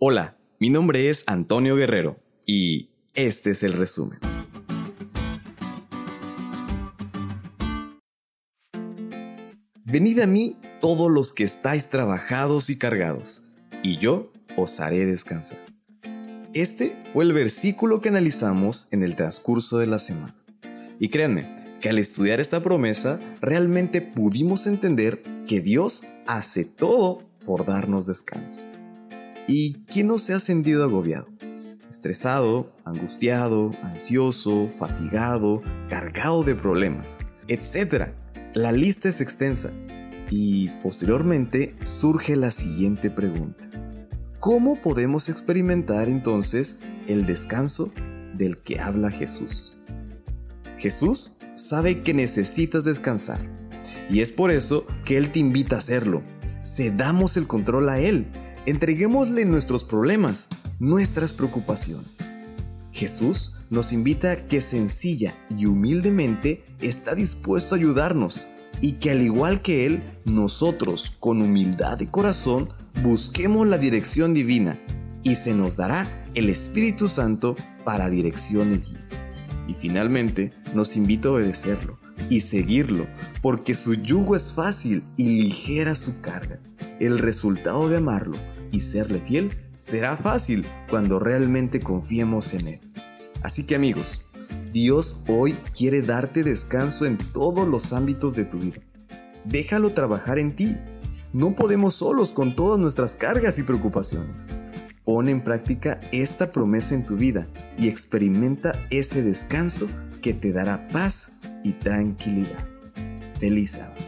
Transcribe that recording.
Hola, mi nombre es Antonio Guerrero y este es el resumen. Venid a mí todos los que estáis trabajados y cargados, y yo os haré descansar. Este fue el versículo que analizamos en el transcurso de la semana. Y créanme, que al estudiar esta promesa realmente pudimos entender que Dios hace todo por darnos descanso. ¿Y quién no se ha sentido agobiado? Estresado, angustiado, ansioso, fatigado, cargado de problemas, etc. La lista es extensa y posteriormente surge la siguiente pregunta. ¿Cómo podemos experimentar entonces el descanso del que habla Jesús? Jesús sabe que necesitas descansar. Y es por eso que Él te invita a hacerlo. Cedamos el control a Él. Entreguémosle nuestros problemas, nuestras preocupaciones. Jesús nos invita que sencilla y humildemente está dispuesto a ayudarnos y que al igual que Él, nosotros con humildad de corazón busquemos la dirección divina y se nos dará el Espíritu Santo para dirección y guía. Y finalmente nos invita a obedecerlo y seguirlo, porque su yugo es fácil y ligera su carga. El resultado de amarlo y serle fiel será fácil cuando realmente confiemos en Él. Así que amigos, Dios hoy quiere darte descanso en todos los ámbitos de tu vida. Déjalo trabajar en ti. No podemos solos con todas nuestras cargas y preocupaciones. Pon en práctica esta promesa en tu vida y experimenta ese descanso que te dará paz y tranquilidad. Feliz sábado.